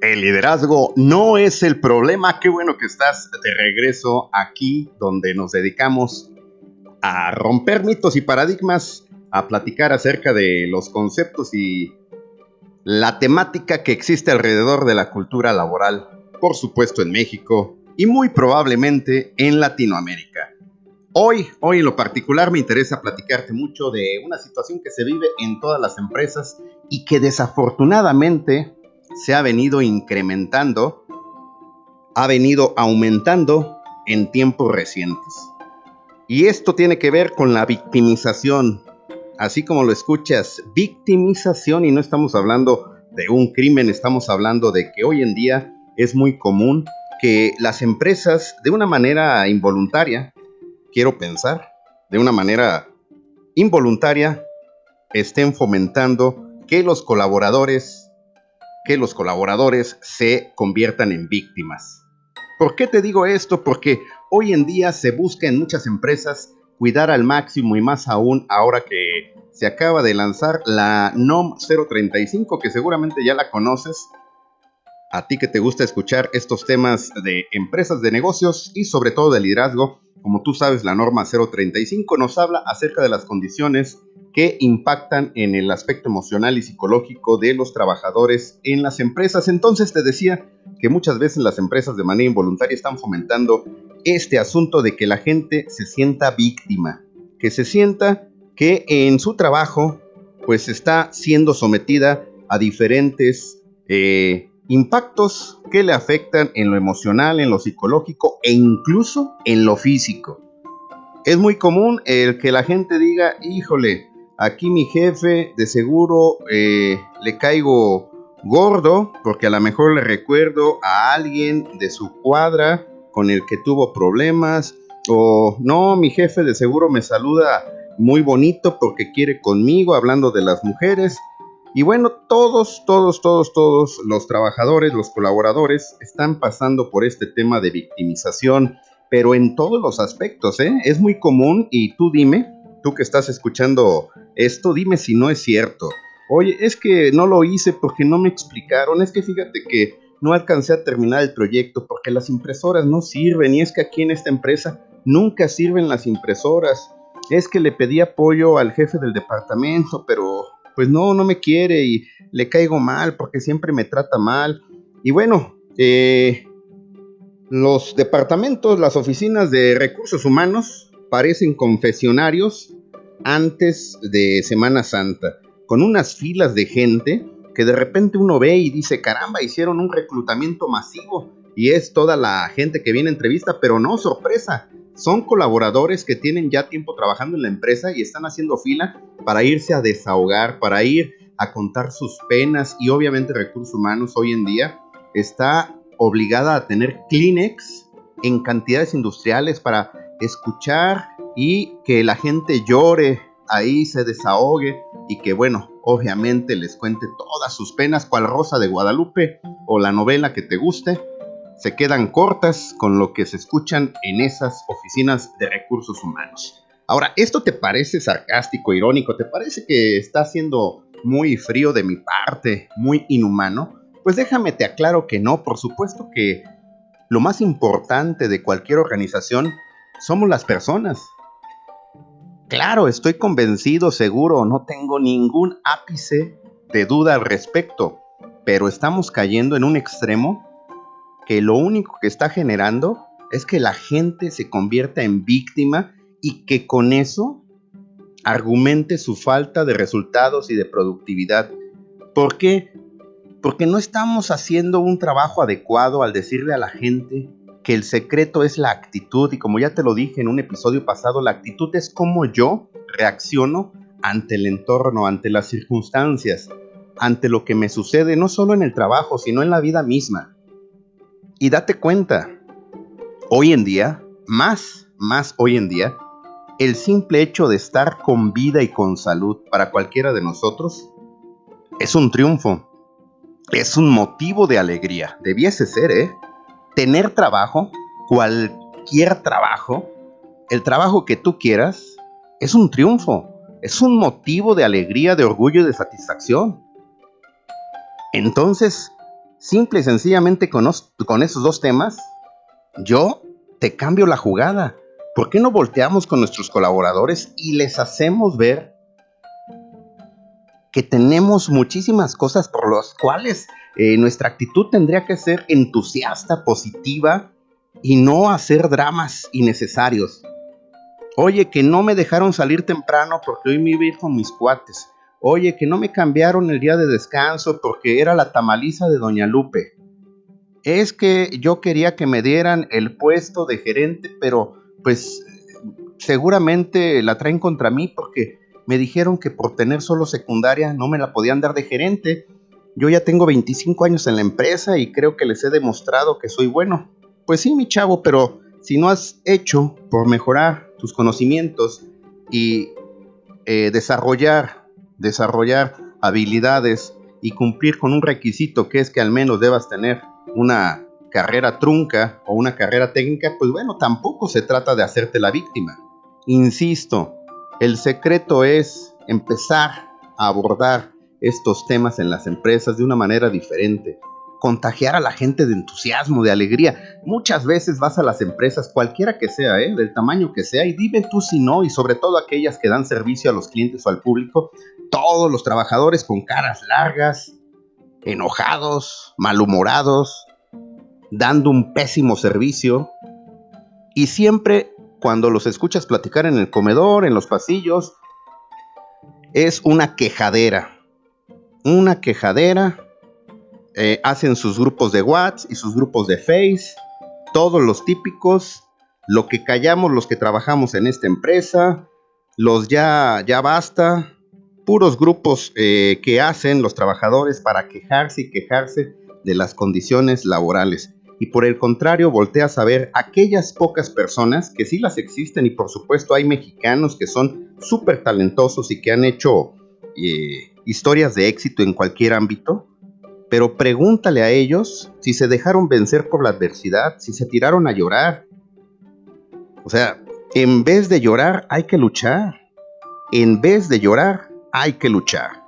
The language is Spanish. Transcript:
El liderazgo no es el problema. Qué bueno que estás de regreso aquí donde nos dedicamos a romper mitos y paradigmas, a platicar acerca de los conceptos y la temática que existe alrededor de la cultura laboral, por supuesto en México y muy probablemente en Latinoamérica. Hoy, hoy en lo particular me interesa platicarte mucho de una situación que se vive en todas las empresas y que desafortunadamente se ha venido incrementando, ha venido aumentando en tiempos recientes. Y esto tiene que ver con la victimización, así como lo escuchas, victimización y no estamos hablando de un crimen, estamos hablando de que hoy en día es muy común que las empresas de una manera involuntaria, quiero pensar, de una manera involuntaria, estén fomentando que los colaboradores que los colaboradores se conviertan en víctimas. ¿Por qué te digo esto? Porque hoy en día se busca en muchas empresas cuidar al máximo y más aún ahora que se acaba de lanzar la NOM 035 que seguramente ya la conoces. A ti que te gusta escuchar estos temas de empresas de negocios y sobre todo de liderazgo, como tú sabes, la norma 035 nos habla acerca de las condiciones que impactan en el aspecto emocional y psicológico de los trabajadores en las empresas. Entonces te decía que muchas veces las empresas de manera involuntaria están fomentando este asunto de que la gente se sienta víctima, que se sienta que en su trabajo pues está siendo sometida a diferentes eh, impactos que le afectan en lo emocional, en lo psicológico e incluso en lo físico. Es muy común el que la gente diga, híjole, Aquí mi jefe de seguro eh, le caigo gordo porque a lo mejor le recuerdo a alguien de su cuadra con el que tuvo problemas. O no, mi jefe de seguro me saluda muy bonito porque quiere conmigo hablando de las mujeres. Y bueno, todos, todos, todos, todos los trabajadores, los colaboradores están pasando por este tema de victimización, pero en todos los aspectos, ¿eh? Es muy común y tú dime, tú que estás escuchando esto, dime si no es cierto. Oye, es que no lo hice porque no me explicaron, es que fíjate que no alcancé a terminar el proyecto porque las impresoras no sirven y es que aquí en esta empresa nunca sirven las impresoras. Es que le pedí apoyo al jefe del departamento, pero pues no, no me quiere y le caigo mal porque siempre me trata mal. Y bueno, eh, los departamentos, las oficinas de recursos humanos parecen confesionarios antes de Semana Santa, con unas filas de gente que de repente uno ve y dice, caramba, hicieron un reclutamiento masivo y es toda la gente que viene a entrevista, pero no, sorpresa, son colaboradores que tienen ya tiempo trabajando en la empresa y están haciendo fila para irse a desahogar, para ir a contar sus penas y obviamente recursos humanos hoy en día. Está obligada a tener Kleenex en cantidades industriales para escuchar y que la gente llore ahí, se desahogue y que bueno, obviamente les cuente todas sus penas, cual Rosa de Guadalupe o la novela que te guste, se quedan cortas con lo que se escuchan en esas oficinas de recursos humanos. Ahora, ¿esto te parece sarcástico, irónico? ¿Te parece que está siendo muy frío de mi parte, muy inhumano? Pues déjame te aclaro que no, por supuesto que lo más importante de cualquier organización somos las personas. Claro, estoy convencido, seguro, no tengo ningún ápice de duda al respecto, pero estamos cayendo en un extremo que lo único que está generando es que la gente se convierta en víctima y que con eso argumente su falta de resultados y de productividad. ¿Por qué? Porque no estamos haciendo un trabajo adecuado al decirle a la gente que el secreto es la actitud y como ya te lo dije en un episodio pasado, la actitud es como yo reacciono ante el entorno, ante las circunstancias, ante lo que me sucede no solo en el trabajo, sino en la vida misma. Y date cuenta, hoy en día, más, más hoy en día, el simple hecho de estar con vida y con salud para cualquiera de nosotros es un triunfo, es un motivo de alegría, debiese ser, ¿eh? Tener trabajo, cualquier trabajo, el trabajo que tú quieras, es un triunfo, es un motivo de alegría, de orgullo y de satisfacción. Entonces, simple y sencillamente con, esos dos temas, yo te cambio la jugada. ¿Por qué no volteamos con nuestros colaboradores y les hacemos ver que tenemos muchísimas cosas por las cuales eh, nuestra actitud tendría que ser entusiasta, positiva y no hacer dramas innecesarios? Oye, que no me dejaron salir temprano porque hoy me iba a ir con mis cuates. Oye, que no me cambiaron el día de descanso porque era la tamaliza de Doña Lupe. Es que yo quería que me dieran el puesto de gerente, pero pues seguramente la traen contra mí porque me dijeron que por tener solo secundaria no me la podían dar de gerente. Yo ya tengo 25 años en la empresa y creo que les he demostrado que soy bueno. Pues sí, mi chavo, pero si no has hecho por mejorar tus conocimientos y eh, desarrollar, desarrollar habilidades y cumplir con un requisito que es que al menos debas tener una carrera trunca o una carrera técnica, pues bueno, tampoco se trata de hacerte la víctima. Insisto, el secreto es empezar a abordar estos temas en las empresas de una manera diferente, contagiar a la gente de entusiasmo, de alegría. Muchas veces vas a las empresas, cualquiera que sea, ¿eh? del tamaño que sea, y dime tú si no, y sobre todo aquellas que dan servicio a los clientes o al público, todos los trabajadores con caras largas, enojados, malhumorados, dando un pésimo servicio. Y siempre cuando los escuchas platicar en el comedor, en los pasillos, es una quejadera. Una quejadera. Eh, hacen sus grupos de WhatsApp y sus grupos de Face. Todos los típicos. Lo que callamos los que trabajamos en esta empresa. Los ya, ya basta. Puros grupos eh, que hacen los trabajadores para quejarse y quejarse de las condiciones laborales y por el contrario volteas a ver aquellas pocas personas que sí las existen y por supuesto hay mexicanos que son súper talentosos y que han hecho eh, historias de éxito en cualquier ámbito, pero pregúntale a ellos si se dejaron vencer por la adversidad, si se tiraron a llorar. O sea, en vez de llorar hay que luchar. En vez de llorar hay que luchar.